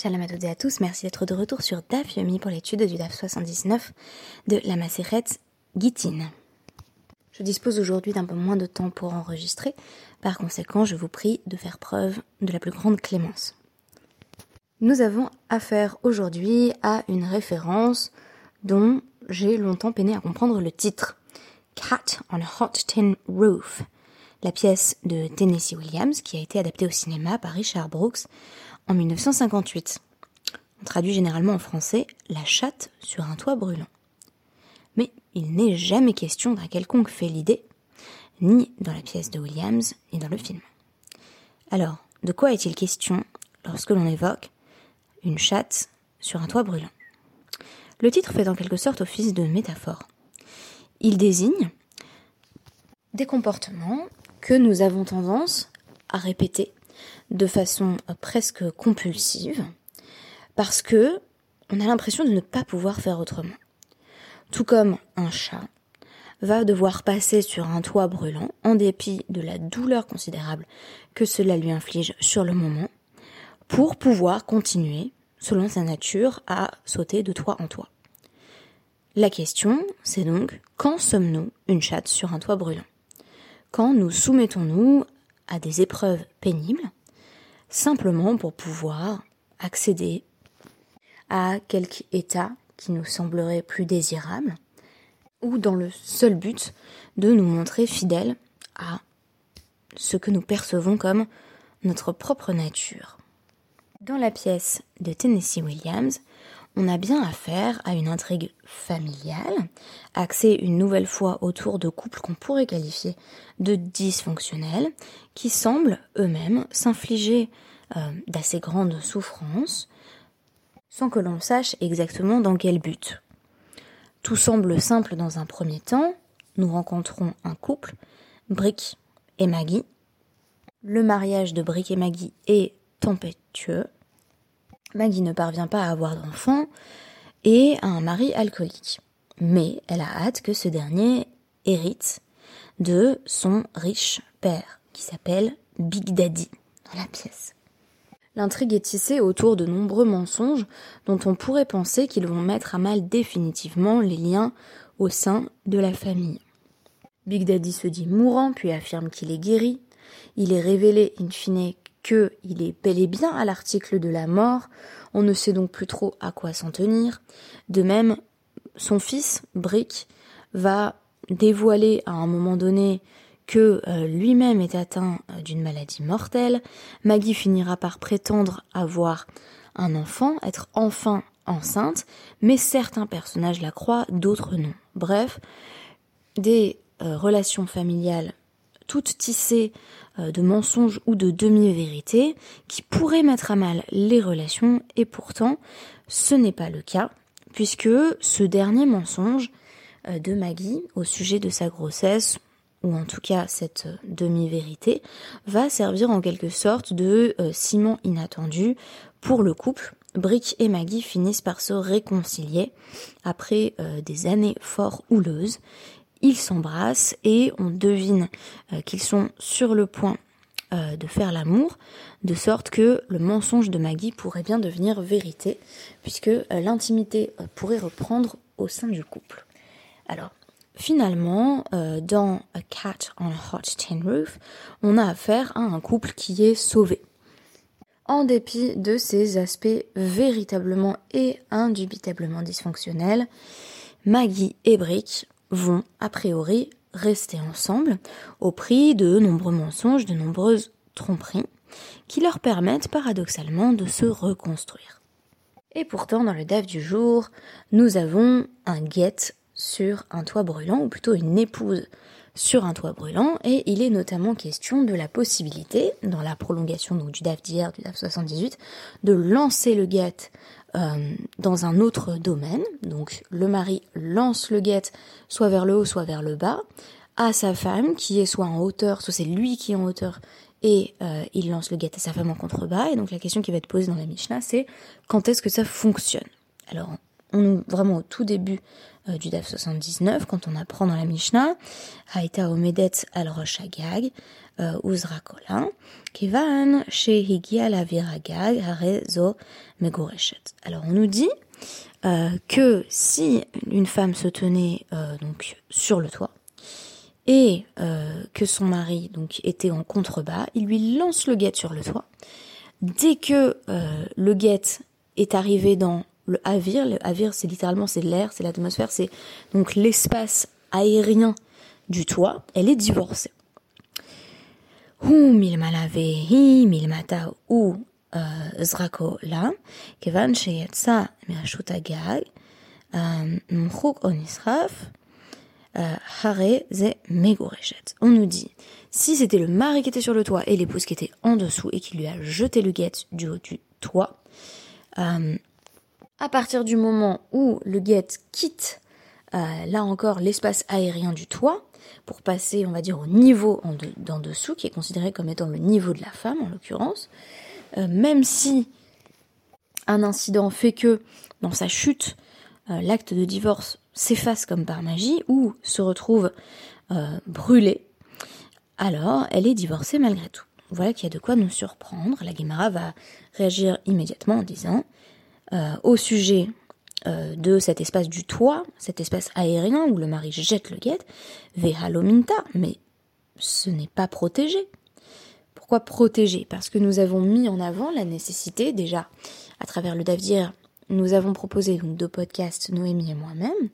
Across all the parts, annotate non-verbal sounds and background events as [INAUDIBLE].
Shalom à toutes et à tous, merci d'être de retour sur DAF Yomi pour l'étude du DAF 79 de la Maseret Gittin. Je dispose aujourd'hui d'un peu moins de temps pour enregistrer, par conséquent je vous prie de faire preuve de la plus grande clémence. Nous avons affaire aujourd'hui à une référence dont j'ai longtemps peiné à comprendre le titre. Cat on a Hot Tin Roof, la pièce de Tennessee Williams qui a été adaptée au cinéma par Richard Brooks en 1958. On traduit généralement en français La chatte sur un toit brûlant. Mais il n'est jamais question d'un quelconque fait l'idée, ni dans la pièce de Williams, ni dans le film. Alors, de quoi est-il question lorsque l'on évoque une chatte sur un toit brûlant? Le titre fait en quelque sorte office de métaphore. Il désigne des comportements que nous avons tendance à répéter de façon euh, presque compulsive parce que on a l'impression de ne pas pouvoir faire autrement. Tout comme un chat va devoir passer sur un toit brûlant en dépit de la douleur considérable que cela lui inflige sur le moment pour pouvoir continuer, selon sa nature, à sauter de toit en toit. La question, c'est donc quand sommes-nous une chatte sur un toit brûlant? Quand nous soumettons-nous à des épreuves pénibles simplement pour pouvoir accéder à quelque état qui nous semblerait plus désirable, ou dans le seul but de nous montrer fidèles à ce que nous percevons comme notre propre nature. Dans la pièce de Tennessee Williams, on a bien affaire à une intrigue familiale, axée une nouvelle fois autour de couples qu'on pourrait qualifier de dysfonctionnels, qui semblent eux-mêmes s'infliger euh, d'assez grandes souffrances, sans que l'on sache exactement dans quel but. Tout semble simple dans un premier temps, nous rencontrons un couple, Brick et Maggie. Le mariage de Brick et Maggie est tempétueux, Maggie ne parvient pas à avoir d'enfant et a un mari alcoolique. Mais elle a hâte que ce dernier hérite de son riche père, qui s'appelle Big Daddy dans la pièce. L'intrigue est tissée autour de nombreux mensonges dont on pourrait penser qu'ils vont mettre à mal définitivement les liens au sein de la famille. Big Daddy se dit mourant puis affirme qu'il est guéri. Il est révélé in fine qu'il est bel et bien à l'article de la mort, on ne sait donc plus trop à quoi s'en tenir. De même, son fils, Brick, va dévoiler à un moment donné que euh, lui-même est atteint euh, d'une maladie mortelle. Maggie finira par prétendre avoir un enfant, être enfin enceinte, mais certains personnages la croient, d'autres non. Bref, des euh, relations familiales toutes tissées de mensonges ou de demi-vérités qui pourraient mettre à mal les relations et pourtant ce n'est pas le cas puisque ce dernier mensonge euh, de Maggie au sujet de sa grossesse ou en tout cas cette euh, demi-vérité va servir en quelque sorte de ciment inattendu pour le couple. Brick et Maggie finissent par se réconcilier après des années fort houleuses ils s'embrassent et on devine euh, qu'ils sont sur le point euh, de faire l'amour, de sorte que le mensonge de Maggie pourrait bien devenir vérité, puisque euh, l'intimité pourrait reprendre au sein du couple. Alors, finalement, dans A Cat on a Hot Tin Roof, on a affaire à un couple qui est sauvé. En dépit de ses aspects véritablement et indubitablement dysfonctionnels, Maggie et Brick vont, a priori, rester ensemble au prix de nombreux mensonges, de nombreuses tromperies, qui leur permettent paradoxalement de se reconstruire. Et pourtant, dans le DAF du jour, nous avons un guette sur un toit brûlant, ou plutôt une épouse sur un toit brûlant, et il est notamment question de la possibilité, dans la prolongation donc, du DAF d'hier, du DAF 78, de lancer le guette euh, dans un autre domaine. Donc le mari lance le guet soit vers le haut, soit vers le bas, à sa femme qui est soit en hauteur, soit c'est lui qui est en hauteur et euh, il lance le guet à sa femme en contrebas. Et donc la question qui va être posée dans la Mishnah, c'est quand est-ce que ça fonctionne? Alors on, vraiment au tout début du DAF 79, quand on apprend dans la Mishnah, Haïta Omedet al Rosh Agag, Uzrakola, Kivan Shehigia la Viragag. Alors on nous dit que si une femme se tenait donc sur le toit, et que son mari donc était en contrebas, il lui lance le guet sur le toit. Dès que le guet est arrivé dans le avir. Le c'est littéralement c'est l'air, c'est l'atmosphère, c'est donc l'espace aérien du toit. Elle est divorcée. On nous dit, si c'était le mari qui était sur le toit et l'épouse qui était en dessous et qui lui a jeté le guet du haut du toit, euh, à partir du moment où le guette quitte, euh, là encore, l'espace aérien du toit, pour passer, on va dire, au niveau en d'en dessous, qui est considéré comme étant le niveau de la femme, en l'occurrence, euh, même si un incident fait que, dans sa chute, l'acte de divorce s'efface comme par magie, ou se retrouve brûlé, alors elle est divorcée malgré tout. Voilà qu'il y a de quoi nous surprendre. La Guémara va réagir immédiatement en disant euh, au sujet euh, de cet espace du toit, cet espace aérien où le mari jette le guet, vehalominta, mais ce n'est pas protégé. Pourquoi protéger Parce que nous avons mis en avant la nécessité, déjà, à travers le Davdir, nous avons proposé deux podcasts, Noémie et moi-même,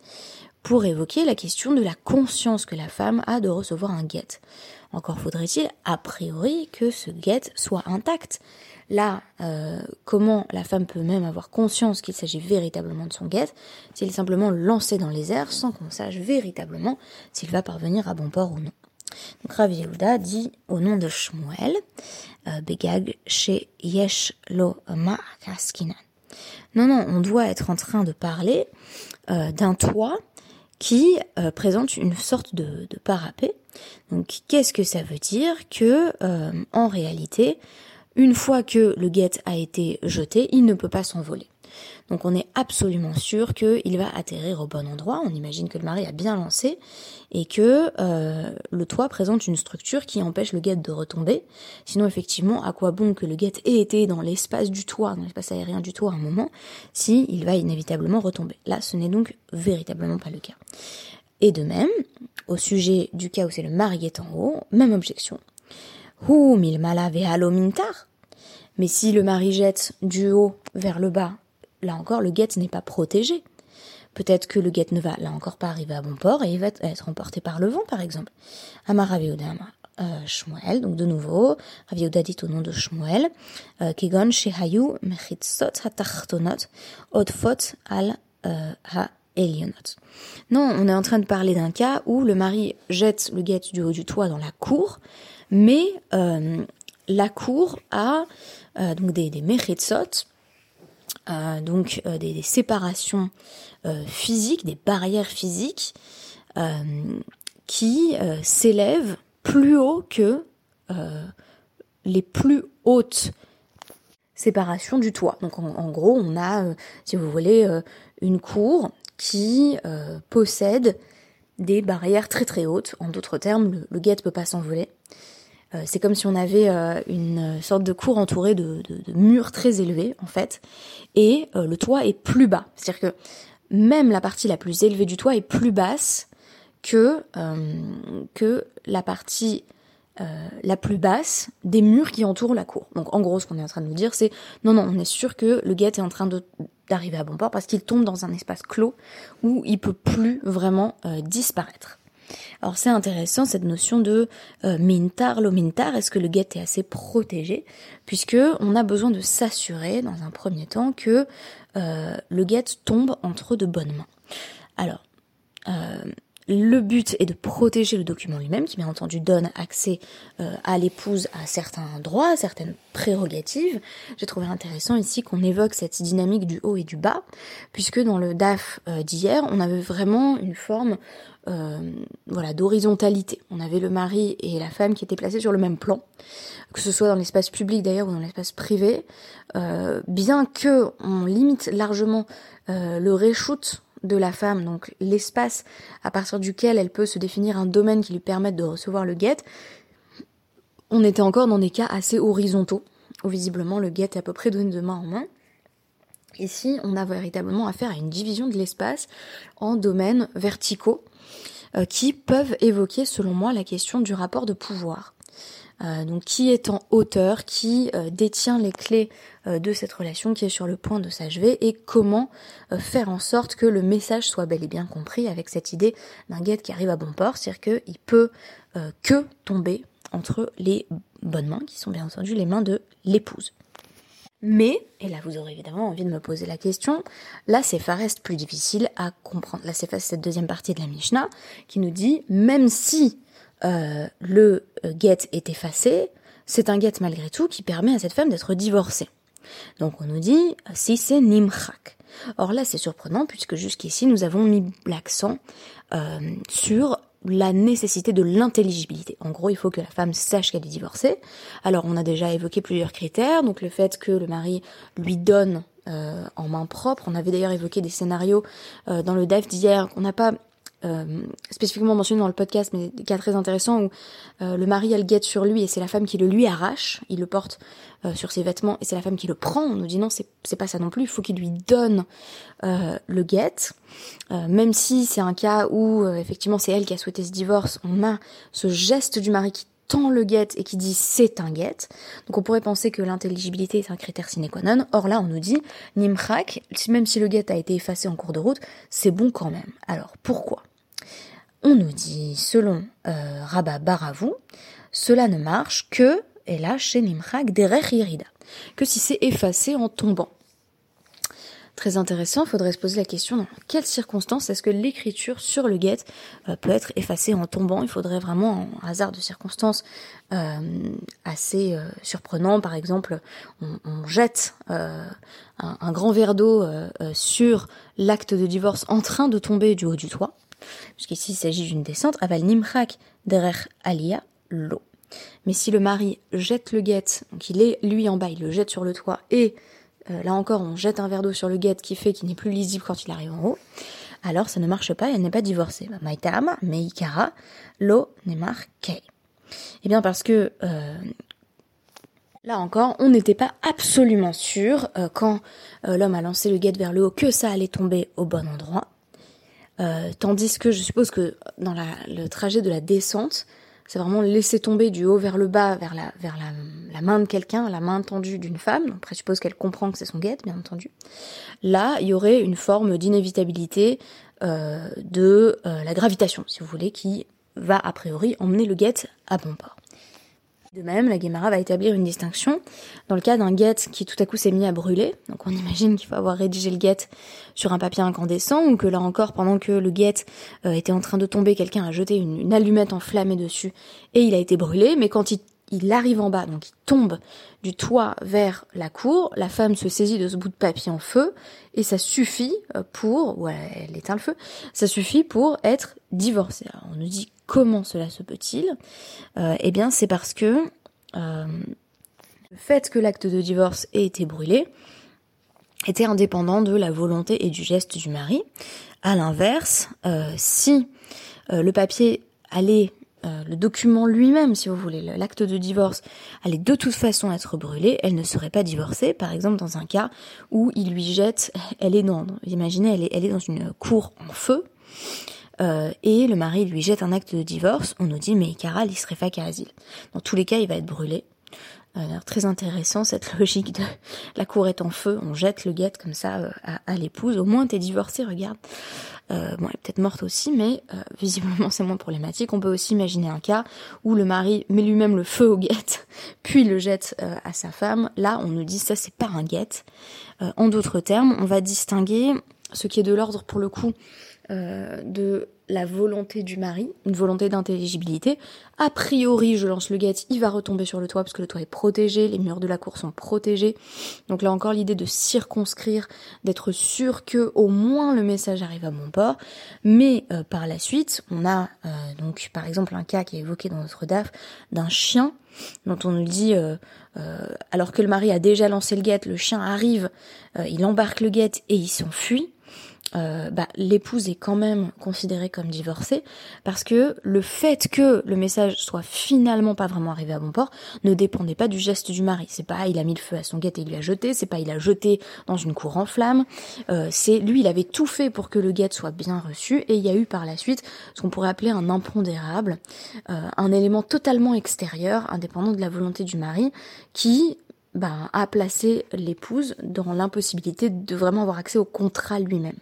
pour évoquer la question de la conscience que la femme a de recevoir un guet. Encore faudrait-il, a priori, que ce guet soit intact. Là, euh, comment la femme peut même avoir conscience qu'il s'agit véritablement de son guet s'il est simplement lancé dans les airs sans qu'on sache véritablement s'il va parvenir à bon port ou non. Donc dit au nom de Shmuel, euh, Begag chez Yesh lo ma Non, non, on doit être en train de parler euh, d'un toit qui présente une sorte de, de parapet. Donc qu'est-ce que ça veut dire Que en réalité, une fois que le guet a été jeté, il ne peut pas s'envoler. Donc on est absolument sûr qu'il va atterrir au bon endroit. On imagine que le mari a bien lancé et que euh, le toit présente une structure qui empêche le guet de retomber. Sinon effectivement, à quoi bon que le guet ait été dans l'espace du toit, dans l'espace aérien du toit à un moment, si il va inévitablement retomber. Là, ce n'est donc véritablement pas le cas. Et de même, au sujet du cas où c'est le mari qui est en haut, même objection. Mais si le mari jette du haut vers le bas, là encore, le guet n'est pas protégé. Peut-être que le guet ne va là encore pas arriver à bon port et il va être emporté par le vent, par exemple. Amar euh, Shmuel, donc de nouveau, Ravioda dit au nom de Shmuel, euh, Kegon Shehayu Mechitzot Hatachtonot Odfot Al euh, Ha Elionot. Non, on est en train de parler d'un cas où le mari jette le guet du haut du toit dans la cour, mais euh, la cour a euh, des, des euh, donc des, séparations physiques, des barrières physiques qui s'élèvent plus haut que les plus hautes séparations du toit. Donc en, gros, on a, si vous voulez, une cour qui possède des barrières très très hautes. En d'autres termes, le, le guet ne peut pas s'envoler. Euh, c'est comme si on avait euh, une sorte de cour entourée de, murs très élevés en fait, et euh, le toit est plus bas. C'est-à-dire que même la partie la plus élevée du toit est plus basse que, que la partie la plus basse des murs qui entourent la cour. Donc en gros, ce qu'on est en train de nous dire, c'est non, non, on est sûr que le guet est en train d'arriver à bon port parce qu'il tombe dans un espace clos où il peut plus vraiment disparaître. Alors c'est intéressant cette notion de euh, mintar, lo mintar, est-ce que le guet est assez protégé? Puisque on a besoin de s'assurer dans un premier temps que euh, le guet tombe entre de bonnes mains. Alors, euh, le but est de protéger le document lui-même, qui bien entendu donne accès euh, à l'épouse à certains droits, certaines prérogatives. J'ai trouvé intéressant ici qu'on évoque cette dynamique du haut et du bas, puisque dans le DAF euh, d'hier, on avait vraiment une forme euh, voilà d'horizontalité. On avait le mari et la femme qui étaient placés sur le même plan, que ce soit dans l'espace public d'ailleurs ou dans l'espace privé. bien que on limite largement le reshoot de la femme, donc l'espace à partir duquel elle peut se définir un domaine qui lui permette de recevoir le guet, on était encore dans des cas assez horizontaux, où visiblement le guet est à peu près donné de main en main. Ici, on a véritablement affaire à une division de l'espace en domaines verticaux euh, qui peuvent évoquer, selon moi, la question du rapport de pouvoir. Euh, donc qui est en hauteur, qui euh, détient les clés euh, de cette relation, qui est sur le point de s'achever, et comment faire en sorte que le message soit bel et bien compris avec cette idée d'un guet qui arrive à bon port, c'est-à-dire qu'il peut que tomber entre les bonnes mains, qui sont bien entendu les mains de l'épouse. Mais, et là vous aurez évidemment envie de me poser la question, là c'est reste plus difficile à comprendre. Là c'est cette deuxième partie de la Mishnah qui nous dit, même si euh, le euh, get est effacé, c'est un get malgré tout qui permet à cette femme d'être divorcée. Donc on nous dit si c'est nimchak. Or là c'est surprenant puisque jusqu'ici nous avons mis l'accent euh, sur la nécessité de l'intelligibilité. En gros, il faut que la femme sache qu'elle est divorcée. Alors, on a déjà évoqué plusieurs critères, donc le fait que le mari lui donne en main propre. On avait d'ailleurs évoqué des scénarios dans le DEF d'hier qu'on n'a pas euh, spécifiquement mentionné dans le podcast, mais cas très intéressants où euh, le mari a le guette sur lui et c'est la femme qui le lui arrache, il le porte euh, sur ses vêtements et c'est la femme qui le prend. On nous dit non, c'est, pas ça non plus, il faut qu'il lui donne le guette. même si c'est un cas où effectivement c'est elle qui a souhaité ce divorce, on a ce geste du mari qui tend le guette et qui dit c'est un guette. Donc on pourrait penser que l'intelligibilité est un critère sine qua non. Or là on nous dit nimrak, même si le guette a été effacé en cours de route, c'est bon quand même. Alors pourquoi? On nous dit, selon euh, Rabba Baravou, cela ne marche que, et là, chez Nimrak, irida, que si c'est effacé en tombant. Très intéressant, faudrait se poser la question dans quelles circonstances est-ce que l'écriture sur le get euh, peut être effacée en tombant? Il faudrait vraiment un hasard de circonstances euh, assez surprenant. Par exemple, on, jette un, un, grand verre d'eau sur l'acte de divorce en train de tomber du haut du toit puisqu'ici il s'agit d'une descente, aval nimrak derer alia l'eau. Mais si le mari jette le guet, donc il est lui en bas, il le jette sur le toit, et euh, là encore on jette un verre d'eau sur le guet qui fait qu'il n'est plus lisible quand il arrive en haut, alors ça ne marche pas et elle n'est pas divorcée. Bah, Maitama, meikara, l'eau nemar kei. Eh bien parce que euh, Là encore, on n'était pas absolument sûr euh, quand l'homme a lancé le guet vers le haut que ça allait tomber au bon endroit. Euh, tandis que je suppose que dans la, le trajet de la descente, c'est vraiment laisser tomber du haut vers le bas, vers la, main de quelqu'un, la main tendue d'une femme. Donc, après, je suppose qu'elle comprend que c'est son guette, bien entendu. Là, il y aurait une forme d'inévitabilité euh, de euh, la gravitation, si vous voulez, qui va a priori emmener le guette à bon port. De même, la Guémara va établir une distinction dans le cas d'un guet qui tout à coup s'est mis à brûler. Donc on imagine qu'il faut avoir rédigé le guet sur un papier incandescent ou que là encore, pendant que le guet euh, était en train de tomber, quelqu'un a jeté une, allumette enflammée dessus et il a été brûlé. Mais quand il, il arrive en bas, donc il tombe du toit vers la cour, la femme se saisit de ce bout de papier en feu et ça suffit euh, pour, ou elle éteint le feu, ça suffit pour être divorcée. Alors on nous dit Comment cela se peut-il? Euh, Eh bien, c'est parce que euh, le fait que l'acte de divorce ait été brûlé était indépendant de la volonté et du geste du mari. À l'inverse, euh, si le papier allait, le document lui-même, si vous voulez, l'acte de divorce allait de toute façon être brûlé, elle ne serait pas divorcée. Par exemple, dans un cas où il lui jette, [LAUGHS] elle est dans, imaginez, elle est, elle est dans une cour en feu. Euh, et le mari lui jette un acte de divorce, on nous dit mais Ikara l'isrefa asile. Dans tous les cas, il va être brûlé. Euh, très intéressant cette [LAUGHS] logique de la cour est en feu, on jette le guette comme ça euh, à, l'épouse. Au moins t'es divorcé, regarde. Euh, bon, elle est peut-être morte aussi, mais [LAUGHS] visiblement c'est moins problématique. On peut aussi imaginer un cas où le mari met lui-même le feu au guette, [LAUGHS] puis le jette à sa femme. Là, on nous dit ça c'est pas un guette. en d'autres termes, on va distinguer ce qui est de l'ordre pour le coup de la volonté du mari, une volonté d'intelligibilité. A priori, je lance le guet, il va retomber sur le toit parce que le toit est protégé, les murs de la cour sont protégés. Donc là encore l'idée de circonscrire, d'être sûr que au moins le message arrive à mon port. Mais euh, par la suite, on a euh, donc par exemple un cas qui est évoqué dans notre DAF d'un chien dont on nous dit euh, alors que le mari a déjà lancé le guet, le chien arrive, il embarque le guet et il s'enfuit. Euh, bah, l'épouse est quand même considérée comme divorcée parce que le fait que le message soit finalement pas vraiment arrivé à bon port ne dépendait pas du geste du mari. C'est pas il a mis le feu à son guet et il lui a jeté, c'est pas il a jeté dans une cour en flamme. Euh, c'est lui il avait tout fait pour que le guet soit bien reçu et il y a eu par la suite ce qu'on pourrait appeler un impondérable, euh, un élément totalement extérieur, indépendant de la volonté du mari, qui a placé l'épouse dans l'impossibilité de vraiment avoir accès au contrat lui-même.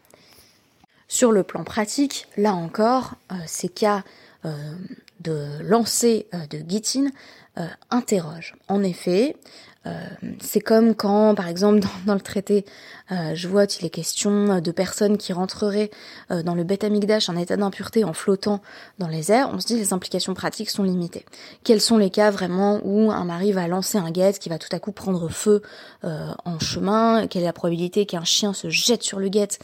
Sur le plan pratique, là encore, euh, ces cas euh, de lancer euh, de guillotine interrogent. En effet, c'est comme quand, par exemple, [LAUGHS] dans, le traité euh, je vois qu'il est question de personnes qui rentreraient dans le Beth Amikdash en état d'impureté en flottant dans les airs. On se dit les implications pratiques sont limitées. Quels sont les cas vraiment où un mari va lancer un guet qui va tout à coup prendre feu en chemin? Quelle est la probabilité qu'un chien se jette sur le guet?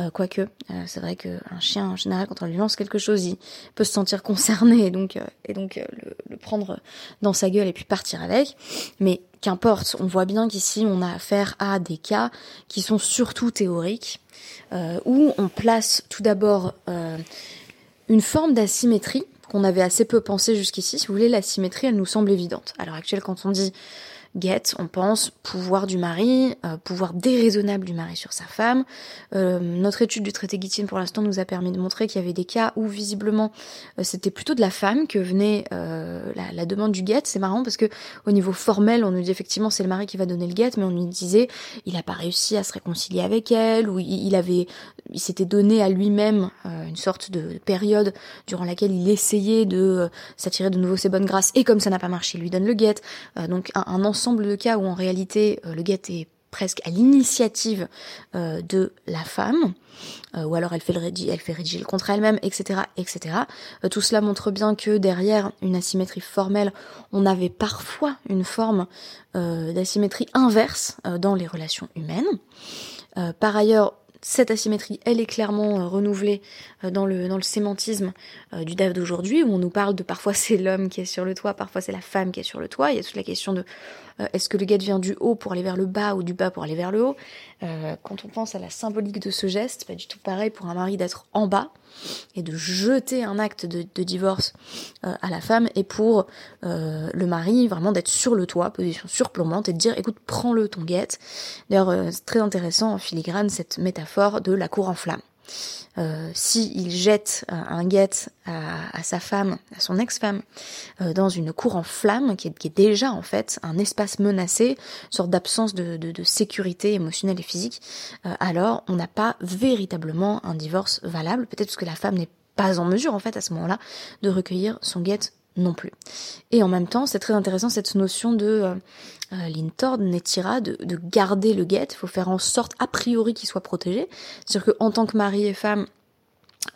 Euh, quoique, euh, c'est vrai qu'un chien, en général, quand on lui lance quelque chose, il peut se sentir [LAUGHS] concerné et donc, euh, et donc le, le, prendre dans sa gueule et puis partir avec. Mais qu'importe, on voit bien qu'ici, on a affaire à des cas qui sont surtout théoriques, où on place tout d'abord une forme d'asymétrie qu'on avait assez peu pensé jusqu'ici. Si vous voulez, la symétrie, elle nous semble évidente. À l'heure actuelle, quand on dit Get, on pense pouvoir du mari, euh, pouvoir déraisonnable du mari sur sa femme. Euh, notre étude du traité Guitine pour l'instant nous a permis de montrer qu'il y avait des cas où visiblement euh, c'était plutôt de la femme que venait la, la, demande du get. C'est marrant parce que au niveau formel, on nous dit effectivement c'est le mari qui va donner le get, mais on nous disait il a pas réussi à se réconcilier avec elle ou il, avait, il s'était donné à lui-même une sorte de période durant laquelle il essayait de s'attirer de nouveau ses bonnes grâces et comme ça n'a pas marché, il lui donne le get. donc un, un ensemble de cas où en réalité euh, le guet est presque à l'initiative euh, de la femme, euh, ou alors elle fait, rédiger, elle fait rédiger le contrat elle-même, etc., etc. tout cela montre bien que derrière une asymétrie formelle, on avait parfois une forme d'asymétrie inverse dans les relations humaines. par ailleurs, cette asymétrie, elle est clairement renouvelée dans le dans le sémantisme du DAF d'aujourd'hui, où on nous parle de parfois [LAUGHS] c'est l'homme qui est sur le toit, parfois c'est la femme qui est sur le toit. Il y a toute la question de est-ce que le guet vient du haut pour aller vers le bas ou du bas pour aller vers le haut euh, Quand on pense à la symbolique de ce geste, pas du tout pareil pour un mari d'être en bas et de jeter un acte de, divorce euh, à la femme et pour le mari vraiment d'être sur le toit, position surplombante et de dire écoute prends-le ton guette. D'ailleurs c'est très intéressant en filigrane cette métaphore de la cour en flamme euh, s'il jette un guet à, sa femme, à son ex-femme, euh, dans une cour en flammes, qui est, déjà en fait un espace menacé, sorte d'absence de, sécurité émotionnelle et physique, euh, alors on n'a pas véritablement un divorce valable, peut-être parce que la femme n'est pas en mesure en fait à ce moment-là de recueillir son guet non plus. Et en même temps, c'est très intéressant cette notion de euh, euh l'intord, netira, de, de garder le guet. Il faut faire en sorte, a priori, qu'il soit protégé. C'est-à-dire qu'en tant que mari et femme,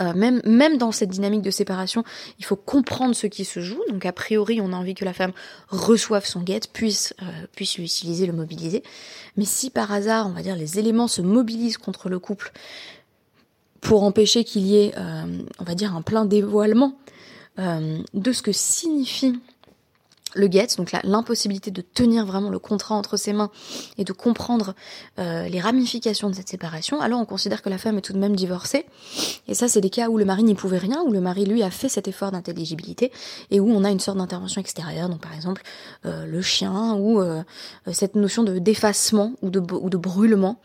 euh, même, même dans cette dynamique de séparation, il faut comprendre ce qui se joue. Donc a priori, on a envie que la femme reçoive son guet, puisse, euh, puisse l'utiliser, le mobiliser. Mais si par hasard, on va dire, les éléments se mobilisent contre le couple pour empêcher qu'il y ait, euh, on va dire, un plein dévoilement de ce que signifie le get, donc l'impossibilité de tenir vraiment le contrat entre ses mains et de comprendre euh, les ramifications de cette séparation, alors on considère que la femme est tout de même divorcée. Et ça, c'est des cas où le mari n'y pouvait rien, où le mari, lui, a fait cet effort d'intelligibilité et où on a une sorte d'intervention extérieure, donc par exemple euh, le chien ou euh, cette notion de d'effacement ou de, ou de brûlement,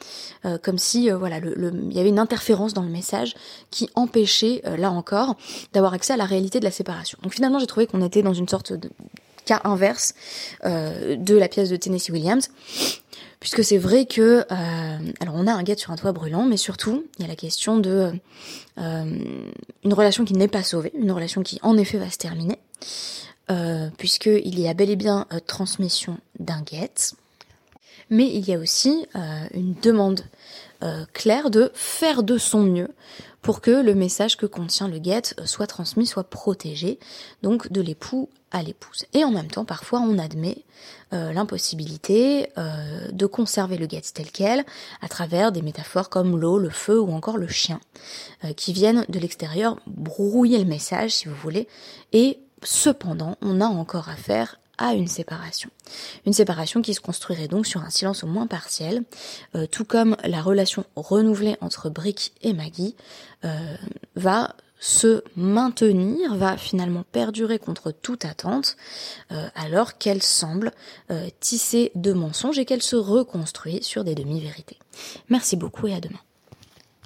comme si voilà, il y avait une interférence dans le message qui empêchait, là encore, d'avoir accès à la réalité de la séparation. Donc finalement, j'ai trouvé qu'on était dans une sorte de inverse euh, de la pièce de Tennessee Williams. Puisque c'est vrai que, euh, alors on a un guet sur un toit brûlant, mais surtout il y a la question de euh, une relation qui n'est pas sauvée, une relation qui en effet va se terminer, puisqu'il y a bel et bien transmission d'un guet, mais il y a aussi une demande claire de faire de son mieux pour que le message que contient le guet soit transmis, soit protégé, donc de l'époux à l'épouse. Et en même temps, parfois, on admet euh, l'impossibilité euh, de conserver le guet tel quel à travers des métaphores comme l'eau, le feu ou encore le chien, euh, qui viennent de l'extérieur brouiller le message, si vous voulez, et cependant, on a encore affaire à une séparation. Une séparation qui se construirait donc sur un silence au moins partiel, tout comme la relation renouvelée entre Brick et Maggie va se maintenir, va finalement perdurer contre toute attente, euh, alors qu'elle semble euh, tisser de mensonges et qu'elle se reconstruit sur des demi-vérités. Merci beaucoup et à demain.